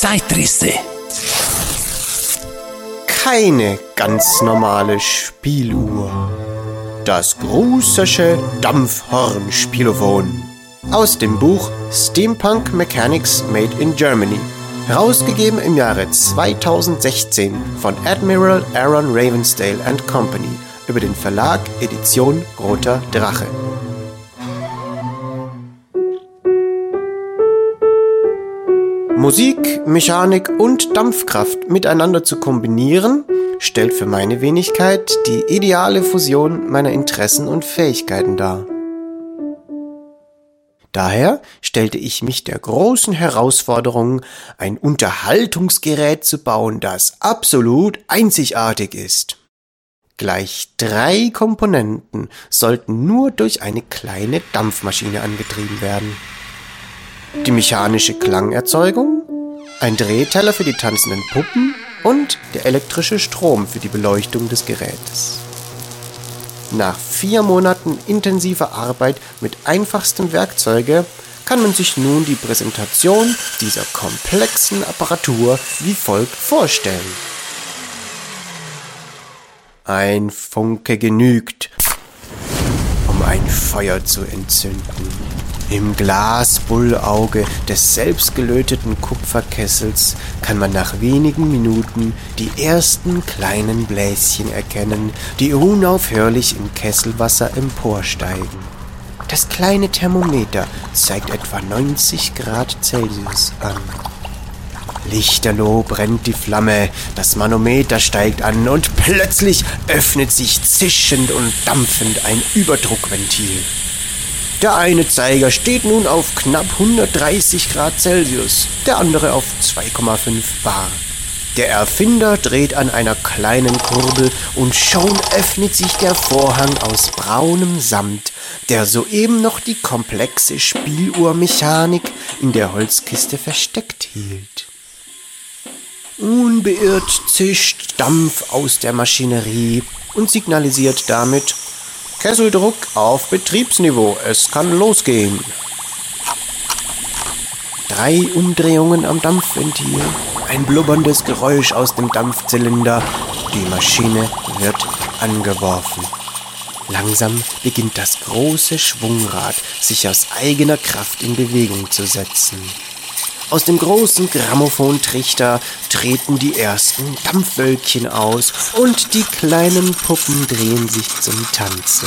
Zeitrisse. Keine ganz normale Spieluhr. Das grußische Dampfhorn-Spielophon. Aus dem Buch Steampunk Mechanics Made in Germany. Herausgegeben im Jahre 2016 von Admiral Aaron Ravensdale Company über den Verlag Edition Roter Drache. Musik, Mechanik und Dampfkraft miteinander zu kombinieren, stellt für meine Wenigkeit die ideale Fusion meiner Interessen und Fähigkeiten dar. Daher stellte ich mich der großen Herausforderung, ein Unterhaltungsgerät zu bauen, das absolut einzigartig ist. Gleich drei Komponenten sollten nur durch eine kleine Dampfmaschine angetrieben werden die mechanische Klangerzeugung, ein Drehteller für die tanzenden Puppen und der elektrische Strom für die Beleuchtung des Gerätes. Nach vier Monaten intensiver Arbeit mit einfachstem Werkzeuge kann man sich nun die Präsentation dieser komplexen Apparatur wie folgt vorstellen. Ein Funke genügt, um ein Feuer zu entzünden. Im Glasbullauge des selbstgelöteten Kupferkessels kann man nach wenigen Minuten die ersten kleinen Bläschen erkennen, die unaufhörlich im Kesselwasser emporsteigen. Das kleine Thermometer zeigt etwa 90 Grad Celsius an. Lichterloh brennt die Flamme, das Manometer steigt an und plötzlich öffnet sich zischend und dampfend ein Überdruckventil. Der eine Zeiger steht nun auf knapp 130 Grad Celsius, der andere auf 2,5 Bar. Der Erfinder dreht an einer kleinen Kurbel und schon öffnet sich der Vorhang aus braunem Samt, der soeben noch die komplexe Spieluhrmechanik in der Holzkiste versteckt hielt. Unbeirrt zischt Dampf aus der Maschinerie und signalisiert damit Kesseldruck auf Betriebsniveau. Es kann losgehen. Drei Umdrehungen am Dampfventil, ein blubberndes Geräusch aus dem Dampfzylinder. Die Maschine wird angeworfen. Langsam beginnt das große Schwungrad sich aus eigener Kraft in Bewegung zu setzen. Aus dem großen Grammophontrichter treten die ersten Dampfwölkchen aus und die kleinen Puppen drehen sich zum Tanze.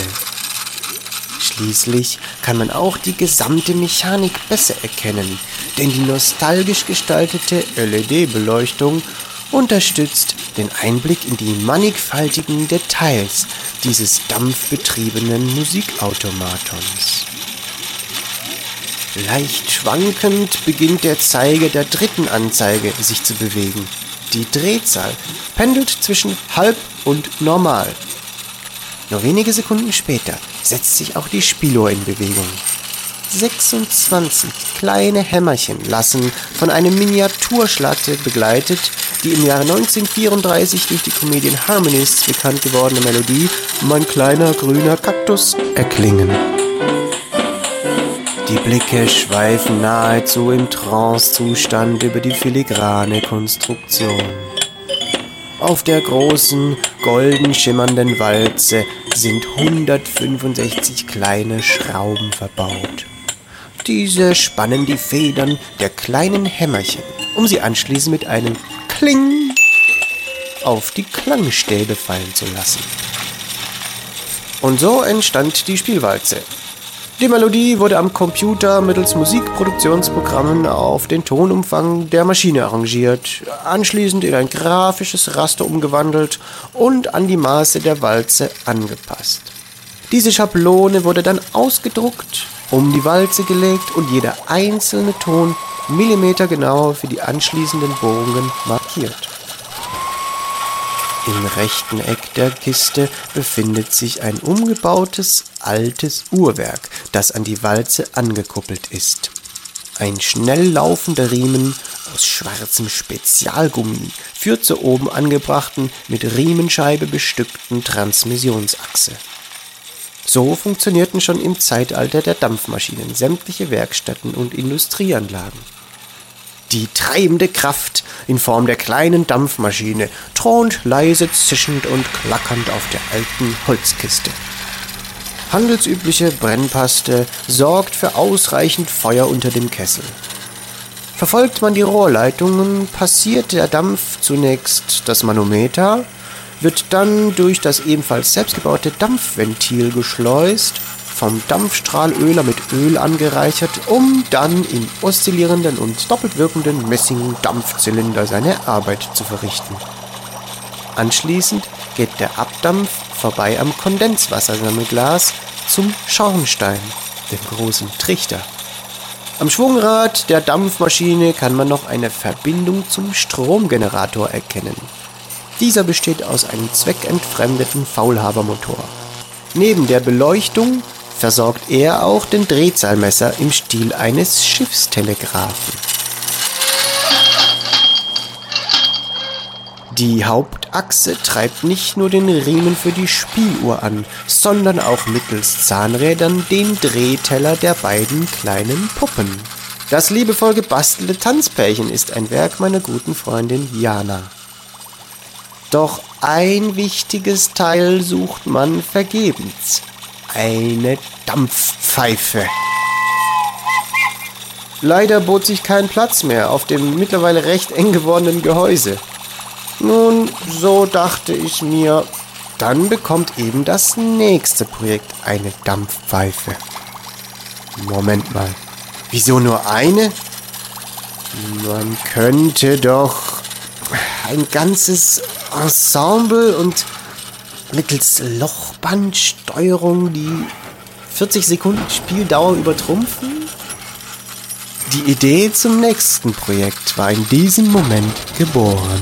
Schließlich kann man auch die gesamte Mechanik besser erkennen, denn die nostalgisch gestaltete LED-Beleuchtung unterstützt den Einblick in die mannigfaltigen Details dieses dampfbetriebenen Musikautomatons. Leicht schwankend beginnt der Zeiger der dritten Anzeige sich zu bewegen. Die Drehzahl pendelt zwischen halb und normal. Nur wenige Sekunden später setzt sich auch die Spieluhr in Bewegung. 26 kleine Hämmerchen lassen von einer Miniaturschlatte begleitet die im Jahre 1934 durch die Comedian Harmonists bekannt gewordene Melodie Mein kleiner grüner Kaktus erklingen. Die Blicke schweifen nahezu im Trancezustand über die filigrane Konstruktion. Auf der großen, golden schimmernden Walze sind 165 kleine Schrauben verbaut. Diese spannen die Federn der kleinen Hämmerchen, um sie anschließend mit einem Kling auf die Klangstäbe fallen zu lassen. Und so entstand die Spielwalze, die Melodie wurde am Computer mittels Musikproduktionsprogrammen auf den Tonumfang der Maschine arrangiert, anschließend in ein grafisches Raster umgewandelt und an die Maße der Walze angepasst. Diese Schablone wurde dann ausgedruckt, um die Walze gelegt und jeder einzelne Ton millimetergenau für die anschließenden Bohrungen markiert. Im rechten Eck der Kiste befindet sich ein umgebautes altes Uhrwerk, das an die Walze angekuppelt ist. Ein schnell laufender Riemen aus schwarzem Spezialgummi führt zur oben angebrachten, mit Riemenscheibe bestückten Transmissionsachse. So funktionierten schon im Zeitalter der Dampfmaschinen sämtliche Werkstätten und Industrieanlagen. Die treibende Kraft in Form der kleinen Dampfmaschine thront leise zischend und klackernd auf der alten Holzkiste. Handelsübliche Brennpaste sorgt für ausreichend Feuer unter dem Kessel. Verfolgt man die Rohrleitungen, passiert der Dampf zunächst das Manometer, wird dann durch das ebenfalls selbstgebaute Dampfventil geschleust vom Dampfstrahlöler mit Öl angereichert, um dann im oszillierenden und doppelt wirkenden Messing-Dampfzylinder seine Arbeit zu verrichten. Anschließend geht der Abdampf vorbei am Kondenswassersammelglas zum Schornstein, dem großen Trichter. Am Schwungrad der Dampfmaschine kann man noch eine Verbindung zum Stromgenerator erkennen. Dieser besteht aus einem zweckentfremdeten Faulhabermotor. Neben der Beleuchtung versorgt er auch den Drehzahlmesser im Stil eines Schiffstelegraphen. Die Hauptachse treibt nicht nur den Riemen für die Spieluhr an, sondern auch mittels Zahnrädern den Drehteller der beiden kleinen Puppen. Das liebevoll gebastelte Tanzpärchen ist ein Werk meiner guten Freundin Jana. Doch ein wichtiges Teil sucht man vergebens eine Dampfpfeife. Leider bot sich kein Platz mehr auf dem mittlerweile recht eng gewordenen Gehäuse. Nun, so dachte ich mir, dann bekommt eben das nächste Projekt eine Dampfpfeife. Moment mal, wieso nur eine? Man könnte doch ein ganzes Ensemble und mittels Lochbandsteuerung die 40 Sekunden Spieldauer übertrumpfen? Die Idee zum nächsten Projekt war in diesem Moment geboren.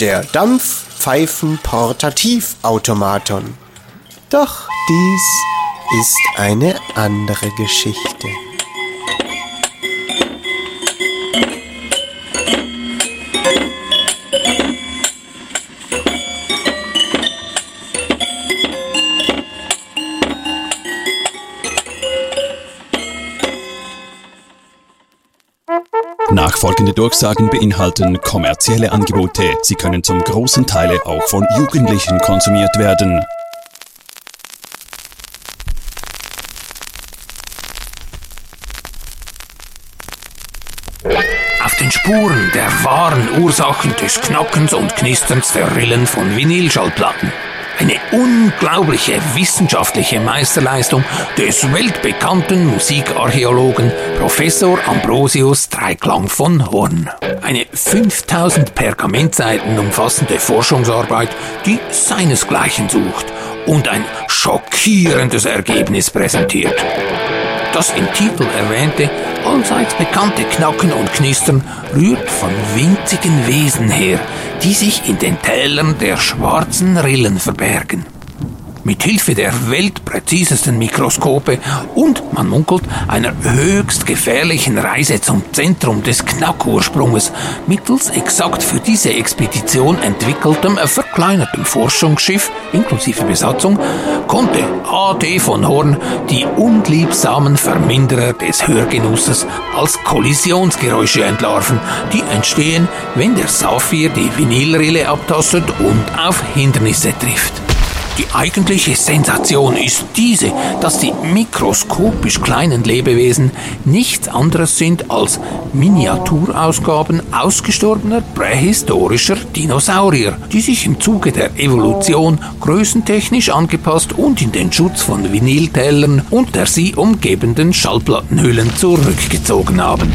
Der Dampfpfeifen-Portativautomaton. Doch dies ist eine andere Geschichte. Nachfolgende Durchsagen beinhalten kommerzielle Angebote. Sie können zum großen Teil auch von Jugendlichen konsumiert werden. Auf den Spuren der wahren Ursachen des Knackens und Knisterns der Rillen von Vinylschallplatten eine unglaubliche wissenschaftliche Meisterleistung des weltbekannten Musikarchäologen Professor Ambrosius Dreiklang von Horn. Eine 5000 Pergamentseiten umfassende Forschungsarbeit, die seinesgleichen sucht und ein schockierendes Ergebnis präsentiert. Das im Titel erwähnte, allseits bekannte Knacken und Knistern rührt von winzigen Wesen her, die sich in den Tälern der schwarzen Rillen verbergen. Mit Hilfe der weltpräzisesten Mikroskope und, man munkelt, einer höchst gefährlichen Reise zum Zentrum des Knackursprunges mittels exakt für diese Expedition entwickeltem verkleinertem Forschungsschiff inklusive Besatzung konnte AD von Horn die unliebsamen Verminderer des Hörgenusses als Kollisionsgeräusche entlarven, die entstehen, wenn der Saphir die Vinylrille abtastet und auf Hindernisse trifft. Die eigentliche Sensation ist diese, dass die mikroskopisch kleinen Lebewesen nichts anderes sind als Miniaturausgaben ausgestorbener prähistorischer Dinosaurier, die sich im Zuge der Evolution größentechnisch angepasst und in den Schutz von Vinyltellern und der sie umgebenden Schallplattenhüllen zurückgezogen haben.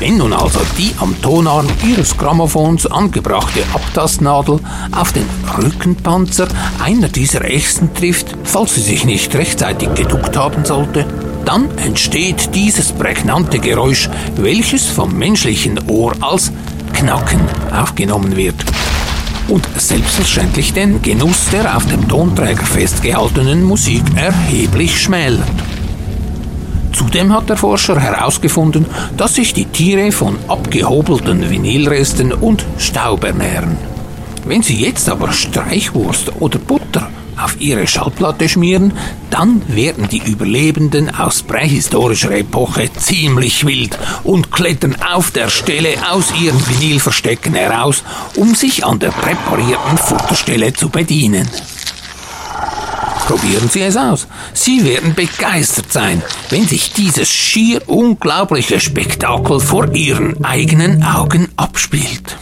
Wenn nun also die am Tonarm ihres Grammophons angebrachte Abtastnadel auf den Rückenpanzer einer dieser Echsen trifft, falls sie sich nicht rechtzeitig geduckt haben sollte, dann entsteht dieses prägnante Geräusch, welches vom menschlichen Ohr als Knacken aufgenommen wird und selbstverständlich den Genuss der auf dem Tonträger festgehaltenen Musik erheblich schmälert. Zudem hat der Forscher herausgefunden, dass sich die Tiere von abgehobelten Vinylresten und Staub ernähren. Wenn Sie jetzt aber Streichwurst oder Butter auf ihre Schallplatte schmieren, dann werden die Überlebenden aus prähistorischer Epoche ziemlich wild und klettern auf der Stelle aus ihren Vinylverstecken heraus, um sich an der präparierten Futterstelle zu bedienen. Probieren Sie es aus. Sie werden begeistert sein, wenn sich dieses schier unglaubliche Spektakel vor Ihren eigenen Augen abspielt.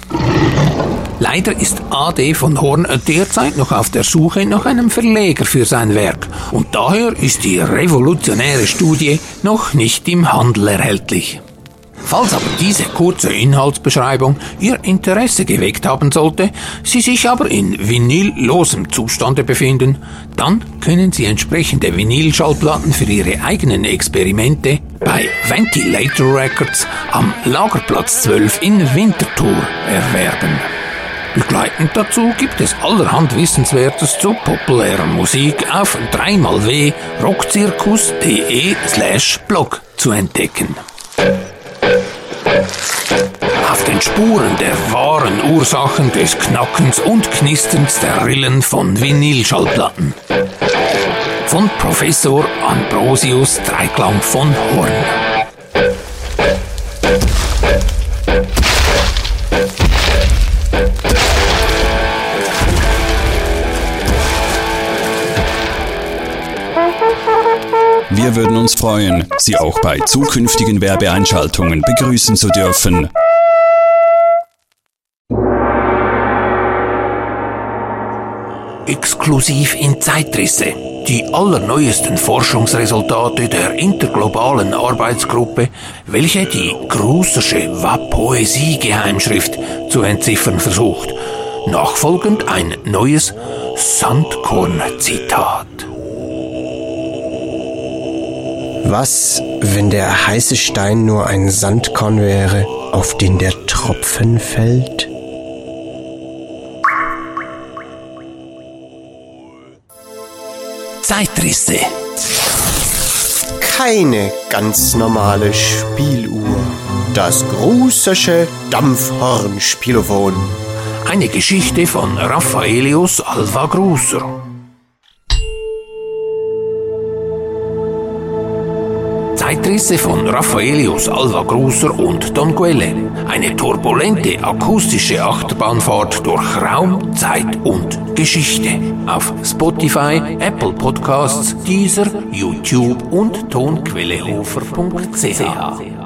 Leider ist AD von Horn derzeit noch auf der Suche nach einem Verleger für sein Werk und daher ist die revolutionäre Studie noch nicht im Handel erhältlich. Falls aber diese kurze Inhaltsbeschreibung Ihr Interesse geweckt haben sollte, Sie sich aber in vinyllosem Zustande befinden, dann können Sie entsprechende Vinylschallplatten für Ihre eigenen Experimente bei Ventilator Records am Lagerplatz 12 in Winterthur erwerben. Begleitend dazu gibt es allerhand Wissenswertes zu populärer Musik auf 3xw-rockzirkus.de slash blog zu entdecken. Den Spuren der wahren Ursachen des Knackens und Knisterns der Rillen von Vinylschallplatten. Von Professor Ambrosius Dreiklang von Horn. Wir würden uns freuen, Sie auch bei zukünftigen Werbeeinschaltungen begrüßen zu dürfen. Exklusiv in Zeitrisse. Die allerneuesten Forschungsresultate der interglobalen Arbeitsgruppe, welche die Grussersche Poesie-Geheimschrift zu entziffern versucht. Nachfolgend ein neues Sandkorn-Zitat. Was, wenn der heiße Stein nur ein Sandkorn wäre, auf den der Tropfen fällt? Zeitrisse. Keine ganz normale Spieluhr. Das Grusersche Dampfhorn-Spielophon. Eine Geschichte von Raffaelius Alva Gruser. Zeitrisse von Raffaelius Alva Gruser und Don Quelle. Eine turbulente akustische Achterbahnfahrt durch Raum, Zeit und Geschichte. Auf Spotify, Apple Podcasts, Deezer, YouTube und tonquellehofer.ch.